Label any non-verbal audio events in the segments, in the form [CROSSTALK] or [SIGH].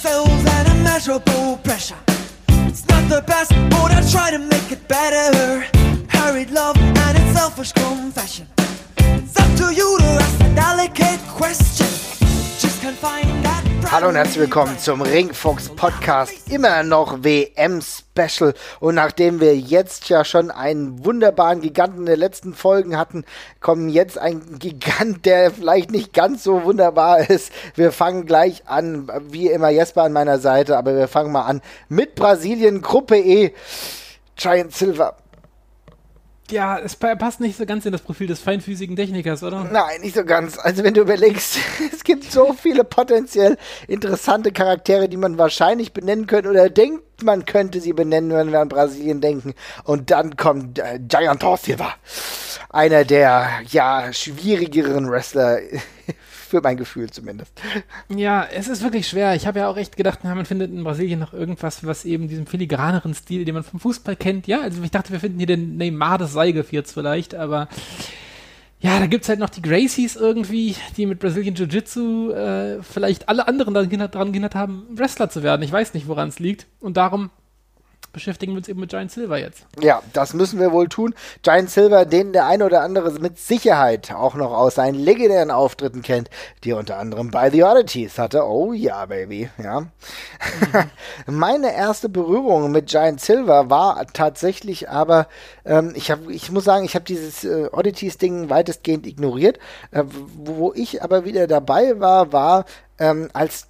cells and immeasurable pressure. It's not the best, but I try to make it better. Hurried love and its selfish confession. It's up to you to ask a delicate question. Hallo und herzlich willkommen zum Ringfuchs Podcast, immer noch WM Special. Und nachdem wir jetzt ja schon einen wunderbaren Giganten der letzten Folgen hatten, kommen jetzt ein Gigant, der vielleicht nicht ganz so wunderbar ist. Wir fangen gleich an, wie immer Jesper an meiner Seite, aber wir fangen mal an mit Brasilien, Gruppe E, Giant Silver. Ja, es pa- passt nicht so ganz in das Profil des feinfüßigen Technikers, oder? Nein, nicht so ganz. Also wenn du überlegst, [LAUGHS] es gibt so viele potenziell interessante Charaktere, die man wahrscheinlich benennen könnte oder denkt, man könnte sie benennen, wenn wir an Brasilien denken. Und dann kommt äh, Giant Silva. Einer der, ja, schwierigeren Wrestler, [LAUGHS] für mein Gefühl zumindest. Ja, es ist wirklich schwer. Ich habe ja auch echt gedacht, na, man findet in Brasilien noch irgendwas, was eben diesem filigraneren Stil, den man vom Fußball kennt. Ja, also ich dachte, wir finden hier den Neymar des Seilgevierts vielleicht, aber ja, da gibt's halt noch die Gracies irgendwie, die mit Brazilian Jiu-Jitsu äh, vielleicht alle anderen daran gehindert haben, Wrestler zu werden. Ich weiß nicht, woran es liegt. Und darum beschäftigen wir uns eben mit Giant Silver jetzt. Ja, das müssen wir wohl tun. Giant Silver, den der eine oder andere mit Sicherheit auch noch aus seinen legendären Auftritten kennt, die er unter anderem bei The Oddities hatte. Oh ja, Baby, ja. [LAUGHS] Meine erste Berührung mit Giant Silver war tatsächlich aber, ähm, ich, hab, ich muss sagen, ich habe dieses äh, Oddities-Ding weitestgehend ignoriert. Äh, wo ich aber wieder dabei war, war ähm, als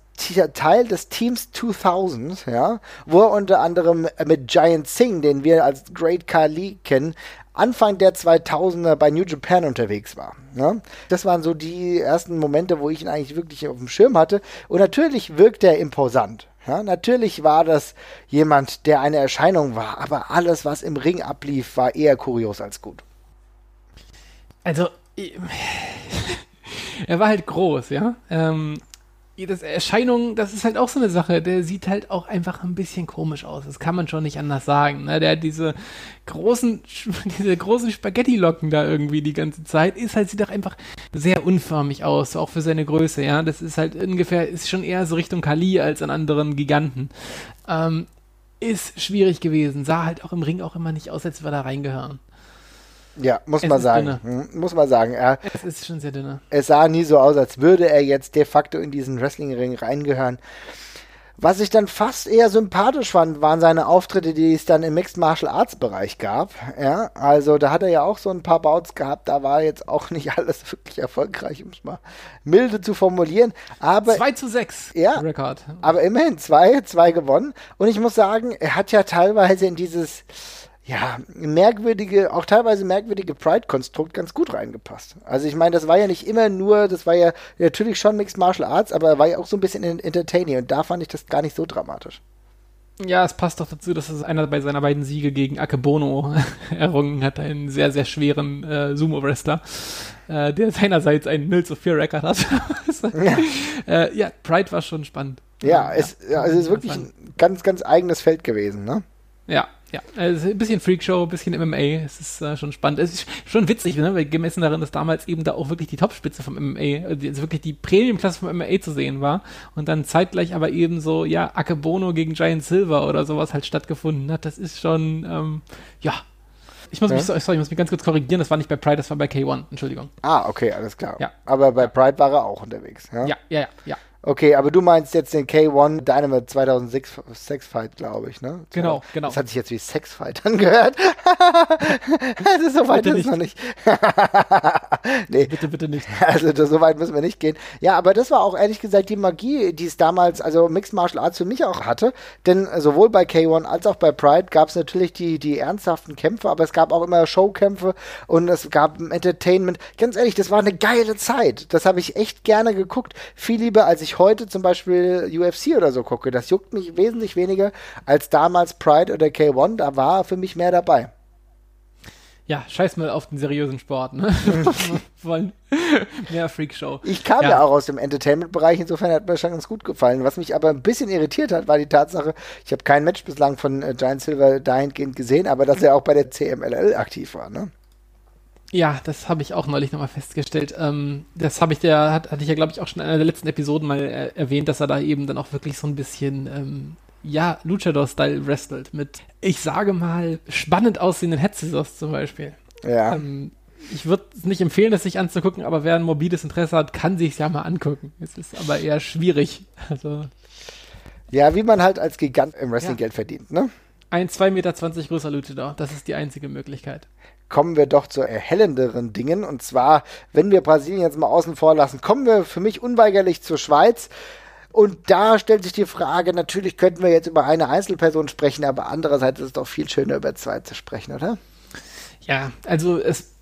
Teil des Teams 2000, ja, wo er unter anderem mit Giant Singh, den wir als Great Khali kennen, Anfang der 2000er bei New Japan unterwegs war. Ja. Das waren so die ersten Momente, wo ich ihn eigentlich wirklich auf dem Schirm hatte. Und natürlich wirkt er imposant. Ja, natürlich war das jemand, der eine Erscheinung war, aber alles, was im Ring ablief, war eher kurios als gut. Also, [LAUGHS] er war halt groß, ja. Ähm, das Erscheinung, das ist halt auch so eine Sache. Der sieht halt auch einfach ein bisschen komisch aus. Das kann man schon nicht anders sagen. Ne? Der hat diese großen, [LAUGHS] diese großen Spaghetti-Locken da irgendwie die ganze Zeit. Ist halt, sieht auch einfach sehr unförmig aus, auch für seine Größe, ja. Das ist halt ungefähr, ist schon eher so Richtung Kali als an anderen Giganten. Ähm, ist schwierig gewesen. Sah halt auch im Ring auch immer nicht aus, als wir da reingehören. Ja, muss Es man sagen. dünne. Hm, Muss man sagen. Er, Es ist schon sehr dünner. es sah nie so aus, als würde er jetzt de facto in diesen Wrestlingring reingehören. Was ich dann fast eher sympathisch fand, waren seine Auftritte, die es dann im Mixed Martial Arts Bereich gab. Ja, also da hat er ja auch so ein paar Bouts gehabt, da war jetzt auch nicht [LAUGHS] alles wirklich erfolgreich, um es mal milde zu formulieren. Aber 2 zu 6 Ja. Rekord. aber immerhin zwei, zwei gewonnen. Und ich muss sagen, er hat ja teilweise in dieses, ja, merkwürdige, auch teilweise merkwürdige Pride-Konstrukt ganz gut reingepasst. Also ich meine, das war ja nicht immer nur, das war ja natürlich schon Mixed Martial Arts, aber er war ja auch so ein bisschen in- entertaining und da fand ich das gar nicht so dramatisch. Ja, es passt doch dazu, dass es einer bei seiner beiden Siege gegen Akebono [LAUGHS] errungen hat, einen sehr, sehr schweren äh, Sumo-Wrestler, äh, der seinerseits einen 0 zu 4 Rekord hat. Ja. [LAUGHS] äh, ja, Pride war schon spannend. Ja, es, ja, es ist wirklich ein ganz, ganz eigenes Feld gewesen, ne? Ja, ja. Also ein bisschen Freakshow, ein bisschen MMA. Es ist äh, schon spannend. Es ist schon witzig, ne? weil gemessen darin, dass damals eben da auch wirklich die Topspitze vom MMA, also jetzt wirklich die Premiumklasse vom MMA zu sehen war und dann zeitgleich aber eben so, ja, Akebono gegen Giant Silver oder sowas halt stattgefunden hat. Das ist schon, ähm, ja. Ich muss mich, Ja. sorry, ich muss mich ganz kurz korrigieren. Das war nicht bei Pride, das war bei K1. Entschuldigung. Ah, okay, alles klar. Ja. Aber bei Pride war er auch unterwegs, ja? Ja, ja, ja, ja. Okay, aber du meinst jetzt den K1 Dynamite 2006 Sex Fight, glaube ich, ne? Genau, genau. Das hat sich jetzt wie Sex Fight [LAUGHS] angehört. [LAUGHS] das ist so weit Bitte ist es noch nicht. [LAUGHS] nee, Bitte, bitte nicht. also das, so weit müssen wir nicht gehen. Ja, aber das war auch ehrlich gesagt die Magie, die es damals, also Mixed Martial Arts für mich auch hatte. Denn sowohl bei K1 als auch bei Pride gab es natürlich die, die ernsthaften Kämpfe, aber es gab auch immer Showkämpfe und es gab Entertainment. Ganz ehrlich, das war eine geile Zeit. Das habe ich echt gerne geguckt. Viel lieber, als ich heute zum Beispiel UFC oder so gucke. Das juckt mich wesentlich weniger als damals Pride oder K1. Da war für mich mehr dabei. Ja, scheiß mal auf den seriösen Sport, ne? [LAUGHS] Wollen mehr Freakshow. Ich kam ja, Ja. auch aus dem Entertainment-Bereich, insofern hat mir schon ganz gut gefallen. Was mich aber ein bisschen irritiert hat, war die Tatsache, ich habe kein Match bislang von äh, Giant Silver dahingehend gesehen, aber dass er auch bei der CMLL aktiv war, ne? Ja, das habe ich auch neulich nochmal festgestellt. Ähm, das habe ich der, hat, hatte ich ja, glaube ich, auch schon in einer der letzten Episoden mal äh, erwähnt, dass er da eben dann auch wirklich so ein bisschen, ähm, ja, Luchador-Style wrestelt. Mit, ich sage mal, spannend aussehenden Head-Scissors zum Beispiel. Ja. Ähm, ich würde es nicht empfehlen, das sich anzugucken, aber wer ein mobiles Interesse hat, kann sich ja mal angucken. Es ist aber eher schwierig. Also ja, wie man halt als Gigant im Wrestling Ja. Geld verdient, ne? ein 2,20 Meter großer Luchador, das ist die einzige Möglichkeit. Kommen wir doch zu erhellenderen Dingen. Und zwar, wenn wir Brasilien jetzt mal außen vor lassen, kommen wir für mich unweigerlich zur Schweiz. Und da stellt sich die Frage, natürlich könnten wir jetzt über eine Einzelperson sprechen, aber andererseits ist es doch viel schöner, über zwei zu sprechen, oder? Ja, also es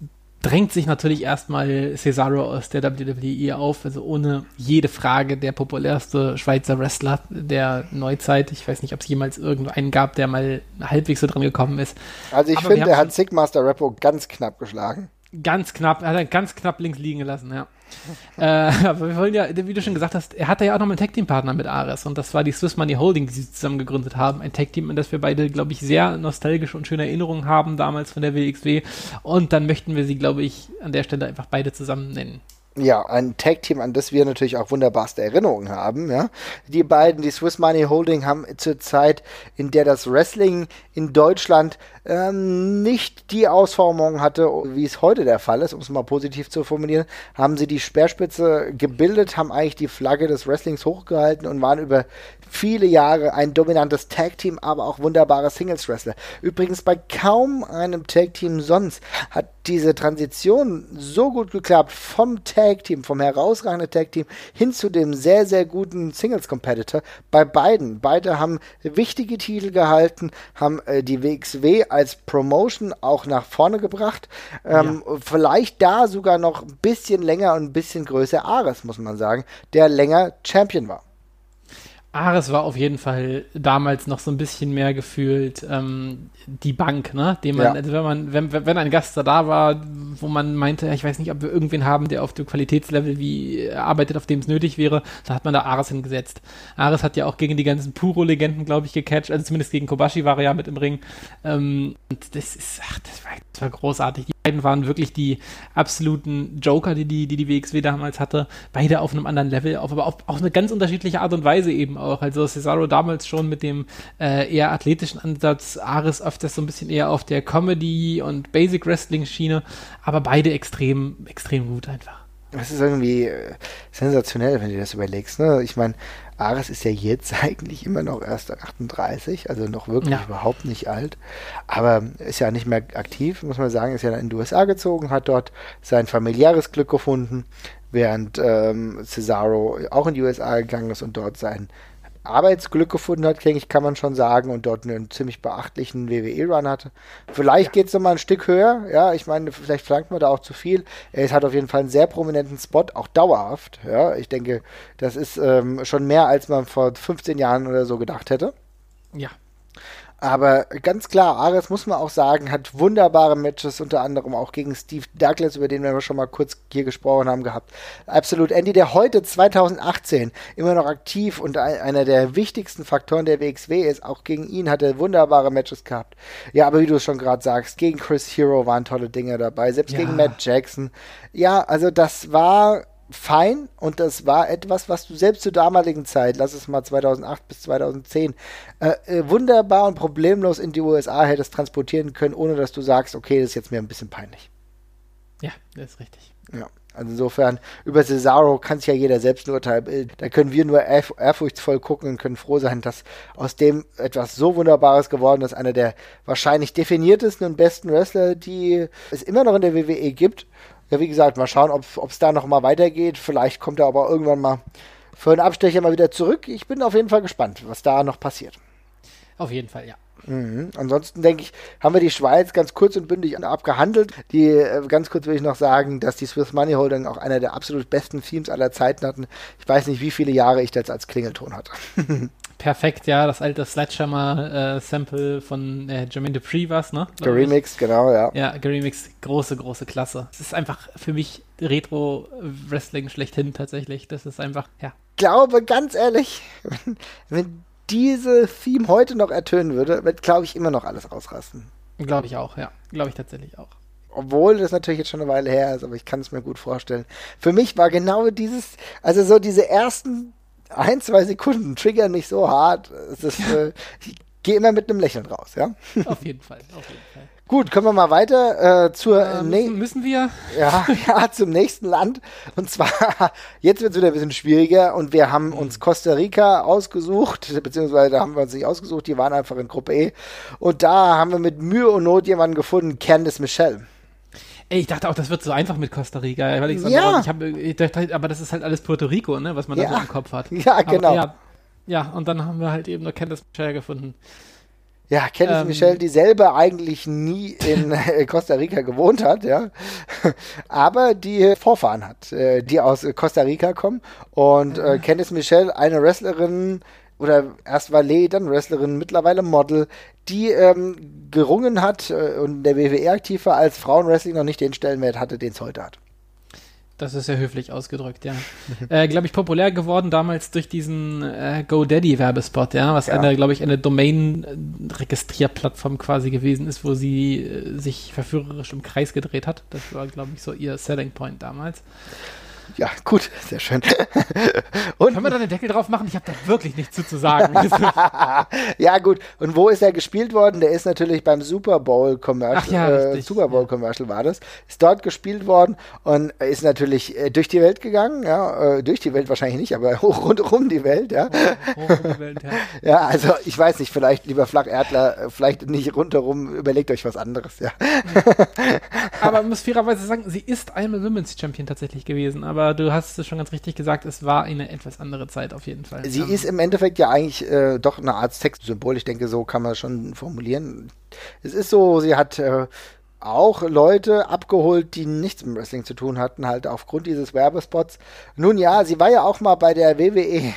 drängt sich natürlich erstmal Cesaro aus der WWE auf, also ohne jede Frage der populärste Schweizer Wrestler der Neuzeit. Ich weiß nicht, ob es jemals irgendeinen gab, der mal halbwegs so dran gekommen ist. Also ich Aber finde, er hat Sigmaster Rappo ganz knapp geschlagen. Ganz knapp, er hat ganz knapp links liegen gelassen, ja. [LAUGHS] äh, aber wir wollen ja, wie du schon gesagt hast, er hatte ja auch noch einen Tag-Team-Partner mit Ares und das war die Swiss Money Holding, die sie zusammen gegründet haben. Ein Tag-Team, an das wir beide, glaube ich, sehr nostalgische und schöne Erinnerungen haben, damals von der WXW. Und dann möchten wir sie, glaube ich, an der Stelle einfach beide zusammen nennen. Ja, ein Tag-Team, an das wir natürlich auch wunderbarste Erinnerungen haben. Ja. Die beiden, die Swiss Money Holding, haben zur Zeit, in der das Wrestling in Deutschland ähm, nicht die Ausformung hatte, wie es heute der Fall ist, um es mal positiv zu formulieren, haben sie die Speerspitze gebildet, haben eigentlich die Flagge des Wrestlings hochgehalten und waren über viele Jahre ein dominantes Tag-Team, aber auch wunderbare Singles-Wrestler. Übrigens bei kaum einem Tag-Team sonst hat diese Transition so gut geklappt vom Tag-Team, vom herausragenden Tag-Team hin zu dem sehr, sehr guten Singles-Competitor bei beiden. Beide haben wichtige Titel gehalten, haben äh, die WXW als Promotion auch nach vorne gebracht. Ähm, Vielleicht da sogar noch ein bisschen länger und ein bisschen größer Ares, muss man sagen, der länger Champion war. Ares war auf jeden Fall damals noch so ein bisschen mehr gefühlt ähm, die Bank, ne? Man, Ja. also wenn man, wenn, wenn ein Gast da war, wo man meinte, ich weiß nicht, ob wir irgendwen haben, der auf dem Qualitätslevel wie äh, arbeitet, auf dem es nötig wäre, da hat man da Ares hingesetzt. Ares hat ja auch gegen die ganzen Puro-Legenden, glaube ich, gecatcht, also zumindest gegen Kobashi war er ja mit im Ring. Ähm, und das ist, ach, das war, das war großartig. Die beiden waren wirklich die absoluten Joker, die die, die, die WXW damals hatte. Beide auf einem anderen Level, auf, aber auf, auf eine ganz unterschiedliche Art und Weise eben auch. Also Cesaro damals schon mit dem äh, eher athletischen Ansatz, Ares öfters so ein bisschen eher auf der Comedy- und Basic-Wrestling-Schiene, aber beide extrem, extrem gut einfach. Das ist irgendwie äh, sensationell, wenn du das überlegst. Ne? Ich meine, Ares ist ja jetzt [LAUGHS] eigentlich immer noch erst 38, also noch wirklich Ja. überhaupt nicht alt. Aber ist ja nicht mehr aktiv, muss man sagen. Ist ja in die USA gezogen, hat dort sein familiäres Glück gefunden, während ähm, Cesaro auch in die USA gegangen ist und dort sein Arbeitsglück gefunden hat, denke ich, kann man schon sagen, und dort einen ziemlich beachtlichen WWE-Run hatte. Vielleicht geht es nochmal ein Stück höher, ja, ich meine, vielleicht verlangt man da auch zu viel. Er hat auf jeden Fall einen sehr prominenten Spot, auch dauerhaft, ja. Ich denke, das ist ähm, schon mehr, als man vor 15 Jahren oder so gedacht hätte. Ja. Aber ganz klar, Ares muss man auch sagen, hat wunderbare Matches, unter anderem auch gegen Steve Douglas, über den wir schon mal kurz hier gesprochen haben, gehabt. Absolut Andy, der heute 2018 immer noch aktiv und ein, einer der wichtigsten Faktoren der WXW ist. Auch gegen ihn hat er wunderbare Matches gehabt. Ja, aber wie du es schon gerade sagst, gegen Chris Hero waren tolle Dinge dabei, selbst Ja. gegen Matt Jackson. Ja, also das war fein und das war etwas, was du selbst zur damaligen Zeit, lass es mal 2008 bis 2010, äh, äh, wunderbar und problemlos in die USA hättest transportieren können, ohne dass du sagst, okay, das ist jetzt mir ein bisschen peinlich. Ja, das ist richtig. Ja. Also insofern, über Cesaro kann sich ja jeder selbst ein Urteil bilden. Da können wir nur ehrf ehrfurchtsvoll gucken und können froh sein, dass aus dem etwas so Wunderbares geworden ist. Einer der wahrscheinlich definiertesten und besten Wrestler, die es immer noch in der WWE gibt. Ja, wie gesagt, mal schauen, ob es da noch mal weitergeht. Vielleicht kommt er aber irgendwann mal für einen Abstecher mal wieder zurück. Ich bin auf jeden Fall gespannt, was da noch passiert. Auf jeden Fall, ja. Mhm. Ansonsten denke ich, haben wir die Schweiz ganz kurz und bündig abgehandelt. Die, äh, ganz kurz will ich noch sagen, dass die Swiss Money Holding auch einer der absolut besten Themes aller Zeiten hatten. Ich weiß nicht, wie viele Jahre ich das als Klingelton hatte. [LAUGHS] Perfekt, ja, das alte Sledgehammer-Sample von äh, Jermaine Dupri war es, ne? Ich. Geremixed, genau, ja. Ja, Geremix, große, große Klasse. Es ist einfach für mich Retro-Wrestling schlechthin tatsächlich. Das ist einfach, ja. glaube, ganz ehrlich, wenn, wenn diese Theme heute noch ertönen würde, wird, glaube ich, immer noch alles ausrasten. Glaube ich auch, ja. Glaube ich tatsächlich auch. obwohl das natürlich jetzt schon eine Weile her ist, aber ich kann es mir gut vorstellen. Für mich war genau dieses, also so diese ersten ein, zwei Sekunden triggern mich so hart. Das, äh, ich gehe immer mit einem Lächeln raus, ja? Auf jeden Fall, auf jeden Fall. Gut, kommen wir mal weiter äh, zur Äh, müssen, müssen wir? ja, [LAUGHS] ja, zum nächsten Land. Und zwar, [LAUGHS] jetzt wird es wieder ein bisschen schwieriger und wir haben uns Costa Rica ausgesucht, beziehungsweise da haben wir uns nicht ausgesucht, die waren einfach in Gruppe E. Und da haben wir mit Mühe und Not jemanden gefunden, Candice Michelle. Ey, ich dachte auch, das wird so einfach mit Costa Rica, weil ich so, Ja. ich, hab, ich dachte, aber das ist halt alles Puerto Rico, ne, was man Ja. da so im Kopf hat. [LAUGHS] Ja, Aber, genau. ja, ja, und dann haben wir halt eben nur Candice Michelle gefunden. Ja, Candice Ähm. Michelle, die selber eigentlich nie in [LAUGHS] Costa Rica gewohnt hat, ja, [LAUGHS] aber die Vorfahren hat, äh, die aus Costa Rica kommen. Und äh, Candice Michelle, eine Wrestlerin oder erst Valet, dann Wrestlerin, mittlerweile Model, die ähm, gerungen hat äh, und der WWE aktiv war, als Frauenwrestling noch nicht den Stellenwert hatte, den es heute hat. Das ist ja höflich ausgedrückt, ja. [LAUGHS] äh, glaube ich, populär geworden damals durch diesen äh, GoDaddy-Werbespot, ja, was Ja. eine, glaube ich, eine Domain-Registrierplattform quasi gewesen ist, wo sie äh, sich verführerisch im Kreis gedreht hat. Das war, glaube ich, so ihr Selling Point damals. Ja, gut, sehr schön. [LAUGHS] und Können wir da den Deckel drauf machen? Ich habe da wirklich nichts zu, zu sagen. [LAUGHS] ja, gut. Und wo ist er gespielt worden? Der ist natürlich beim Super Bowl Commercial. Ach ja, äh, Super Bowl Commercial war das. Ist dort gespielt worden und ist natürlich äh, durch die Welt gegangen. Ja, äh, durch die Welt wahrscheinlich nicht, aber [LAUGHS] rundherum die Welt. Ja. Hochumwelt, ja. ja, also ich weiß nicht, vielleicht lieber Flacherdler, äh, vielleicht nicht rundherum. Überlegt euch was anderes. Ja. Aber man muss fairerweise sagen, sie ist einmal Women's Champion tatsächlich gewesen. Aber du hast es schon ganz richtig gesagt, es war eine etwas andere Zeit auf jeden Fall. Sie Ähm, ist im Endeffekt ja eigentlich äh, doch eine Art Sexsymbol. Ich denke, so kann man schon formulieren. Es ist so, sie hat äh, auch Leute abgeholt, die nichts mit Wrestling zu tun hatten, halt aufgrund dieses Werbespots. Nun ja, sie war ja auch mal bei der WWE.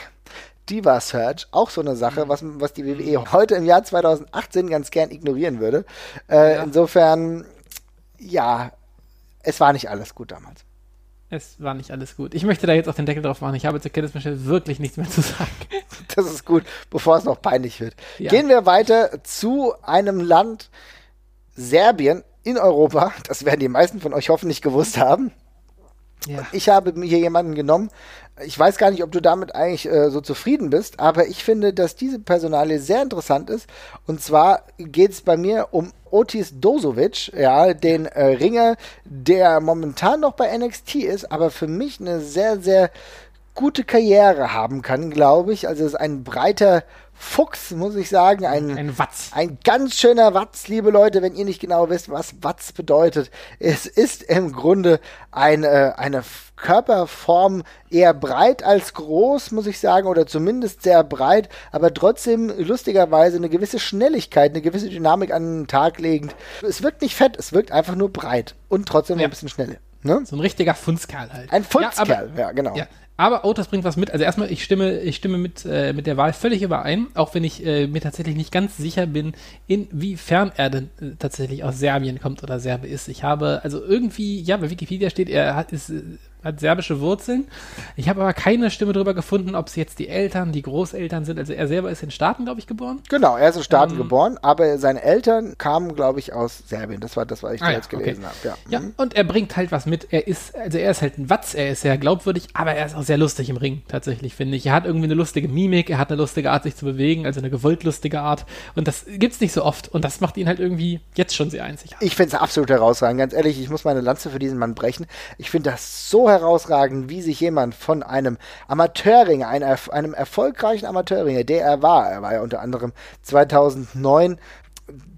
Diva Search, auch so eine Sache, was, was die WWE heute im Jahr 2018 ganz gern ignorieren würde. Äh, Ja. Insofern, ja, es war nicht alles gut damals. Es war nicht alles gut. Ich möchte da jetzt auch den Deckel drauf machen. Ich habe zu Candice Michelle wirklich nichts mehr zu sagen. [LAUGHS] Das ist gut, bevor es noch peinlich wird. Ja. Gehen wir weiter zu einem Land, Serbien in Europa. Das werden die meisten von euch hoffentlich gewusst haben. Ja. Ich habe mir hier jemanden genommen. Ich weiß gar nicht, ob du damit eigentlich äh, so zufrieden bist, aber ich finde, dass diese Personalie sehr interessant ist. Und zwar geht es bei mir um Otis Dozovic, ja, den äh, Ringer, der momentan noch bei NXT ist, aber für mich eine sehr, sehr gute Karriere haben kann, glaube ich. Also es ist ein breiter Fuchs, muss ich sagen, ein, Ein Watz. ein ganz schöner Watz, liebe Leute, wenn ihr nicht genau wisst, was Watz bedeutet. Es ist im Grunde eine, eine F- Körperform eher breit als groß, muss ich sagen, oder zumindest sehr breit, aber trotzdem lustigerweise eine gewisse Schnelligkeit, eine gewisse Dynamik an den Tag legend. Es wirkt nicht fett, es wirkt einfach nur breit und trotzdem Ja. ein bisschen schnell. Ne? So ein richtiger Funzkerl halt. Ein Ja, aber- ja, genau. Ja, aber Otis bringt was mit. Also erstmal, ich stimme, ich stimme mit, äh, mit der Wahl völlig überein, auch wenn ich äh, mir tatsächlich nicht ganz sicher bin, inwiefern er denn äh, tatsächlich aus Serbien kommt oder Serbe ist. Ich habe, also irgendwie, ja, bei Wikipedia steht, er hat, ist, äh, hat serbische Wurzeln. Ich habe aber keine Stimme darüber gefunden, ob es jetzt die Eltern, die Großeltern sind. Also er selber ist in Staaten, glaube ich, geboren. Genau, er ist in Staaten Ähm, geboren, aber seine Eltern kamen, glaube ich, aus Serbien. Das war das, was ich Ah ja, zuletzt gelesen okay. habe. Ja. Ja, und er bringt halt was mit. Er ist, also er ist halt ein Watz, er ist sehr glaubwürdig, aber er ist auch sehr lustig im Ring, tatsächlich, finde ich. Er hat irgendwie eine lustige Mimik, er hat eine lustige Art, sich zu bewegen, also eine gewollt lustige Art. Und das gibt's nicht so oft. Und das macht ihn halt irgendwie jetzt schon sehr einzigartig. Ich finde es absolut herausragend. Ganz ehrlich, ich muss meine Lanze für diesen Mann brechen. Ich finde das so herausragend, wie sich jemand von einem Amateurringer, einem, einem erfolgreichen Amateurringer, der er war, er war ja unter anderem 2009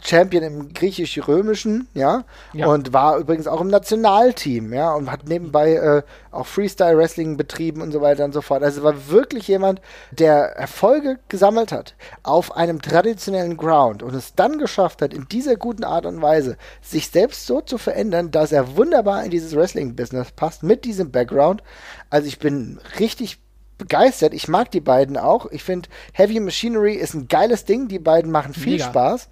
Champion im griechisch-römischen, ja, Ja. und war übrigens auch im Nationalteam, ja, und hat nebenbei äh, auch Freestyle-Wrestling betrieben und so weiter und so fort. Also war wirklich jemand, der Erfolge gesammelt hat auf einem traditionellen Ground und es dann geschafft hat, in dieser guten Art und Weise sich selbst so zu verändern, dass er wunderbar in dieses Wrestling-Business passt mit diesem Background. Also ich bin richtig begeistert. Ich mag die beiden auch. Ich finde, Heavy Machinery ist ein geiles Ding. Die beiden machen viel Mega. Spaß.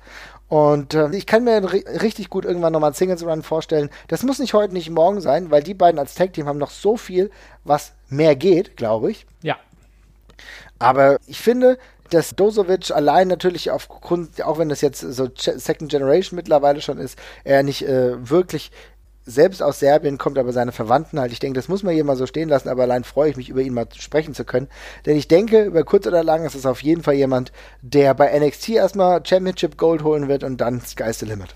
Und äh, ich kann mir ri richtig gut irgendwann nochmal einen Singles Run vorstellen. Das muss nicht heute, nicht morgen sein, weil die beiden als Tag Team haben noch so viel, was mehr geht, glaube ich. Ja. Aber ich finde, dass Dozovic allein natürlich aufgrund, auch wenn das jetzt so Second Generation mittlerweile schon ist, er nicht äh, wirklich selbst aus Serbien kommt, aber seine Verwandten halt. Ich denke, das muss man hier mal so stehen lassen, aber allein freue ich mich, über ihn mal sprechen zu können. Denn ich denke, über kurz oder lang ist es auf jeden Fall jemand, der bei NXT erstmal Championship Gold holen wird und dann Sky's the Limit.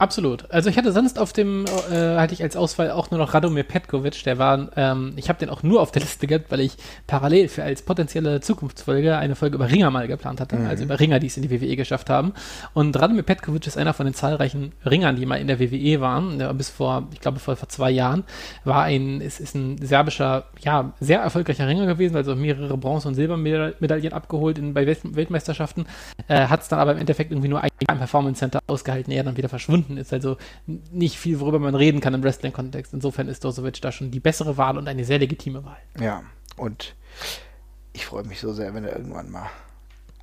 Absolut. Also ich hatte sonst auf dem, äh, hatte ich als Auswahl auch nur noch Radomir Petkovic, der war, ähm, ich habe den auch nur auf der Liste gehabt, weil ich parallel für als potenzielle Zukunftsfolge eine Folge über Ringer mal geplant hatte, mhm. also über Ringer, die es in die WWE geschafft haben. Und Radomir Petkovic ist einer von den zahlreichen Ringern, die mal in der WWE waren, ja, bis vor, ich glaube vor, vor zwei Jahren, war ein, es ist ein serbischer, ja, sehr erfolgreicher Ringer gewesen, also mehrere Bronze- und Silbermedaillen abgeholt in, bei Weltmeisterschaften, äh, hat es dann aber im Endeffekt irgendwie nur ein Jahr im Performance Center ausgehalten, er dann wieder verschwunden gefunden ist. Also nicht viel, worüber man reden kann im Wrestling-Kontext. Insofern ist Dosovic da schon die bessere Wahl und eine sehr legitime Wahl. Ja, und ich freue mich so sehr, wenn er irgendwann mal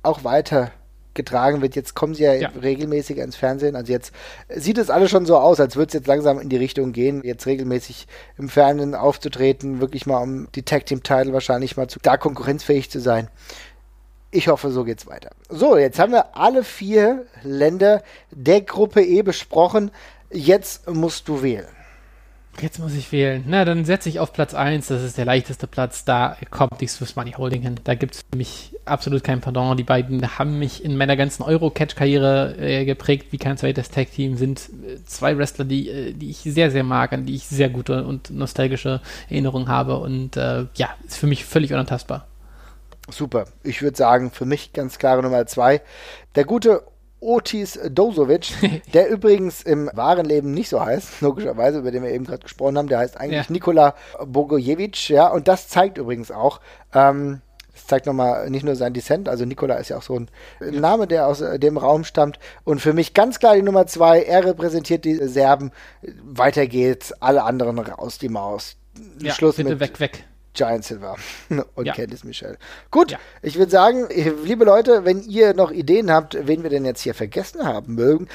auch weiter getragen wird. Jetzt kommen sie ja, ja, regelmäßig ins Fernsehen. Also jetzt sieht es alles schon so aus, als würde es jetzt langsam in die Richtung gehen, jetzt regelmäßig im Fernsehen aufzutreten, wirklich mal um die Tag Team Title wahrscheinlich mal zu, da konkurrenzfähig zu sein ich hoffe, so geht's weiter. So, jetzt haben wir alle vier Länder der Gruppe E besprochen. Jetzt musst du wählen. Jetzt muss ich wählen. Na, dann setze ich auf Platz 1. Das ist der leichteste Platz. Da kommt die Swiss Money Holding hin. Da gibt es für mich absolut kein Pardon. Die beiden haben mich in meiner ganzen Euro-Catch-Karriere äh, geprägt wie kein zweites Tag-Team. Sind äh, zwei Wrestler, die, äh, die ich sehr, sehr mag, an die ich sehr gute und nostalgische Erinnerungen habe. Und äh, ja, ist für mich völlig unantastbar. Super. Ich würde sagen, für mich ganz klare Nummer zwei. Der gute Otis Dozovic, [LAUGHS] der übrigens im wahren Leben nicht so heißt, logischerweise, über den wir eben gerade gesprochen haben. Der heißt eigentlich ja. Nikola Bogojevic, ja, und das zeigt übrigens auch, ähm, das zeigt nochmal nicht nur sein Descent, also Nikola ist ja auch so ein Name, der aus äh, dem Raum stammt. Und für mich ganz klar die Nummer zwei, er repräsentiert die Serben. Weiter geht's, alle anderen raus die Maus. Ja, Schluss bitte mit weg, weg. Giant Silver [LAUGHS] und ja. Candice Michelle. Gut, ja. ich würde sagen, liebe Leute, wenn ihr noch Ideen habt, wen wir denn jetzt hier vergessen haben mögen,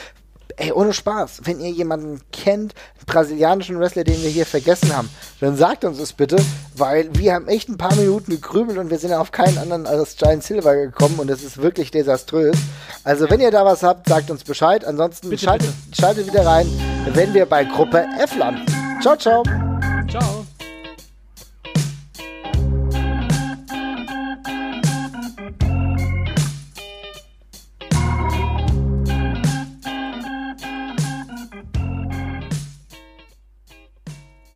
ey, ohne Spaß, wenn ihr jemanden kennt, einen brasilianischen Wrestler, den wir hier vergessen haben, dann sagt uns das bitte, weil wir haben echt ein paar Minuten gegrübelt und wir sind auf keinen anderen als Giant Silver gekommen und das ist wirklich desaströs. Also, wenn ihr da was habt, sagt uns Bescheid. Ansonsten bitte, schaltet, bitte. schaltet wieder rein, wenn wir bei Gruppe F landen. Ciao, ciao.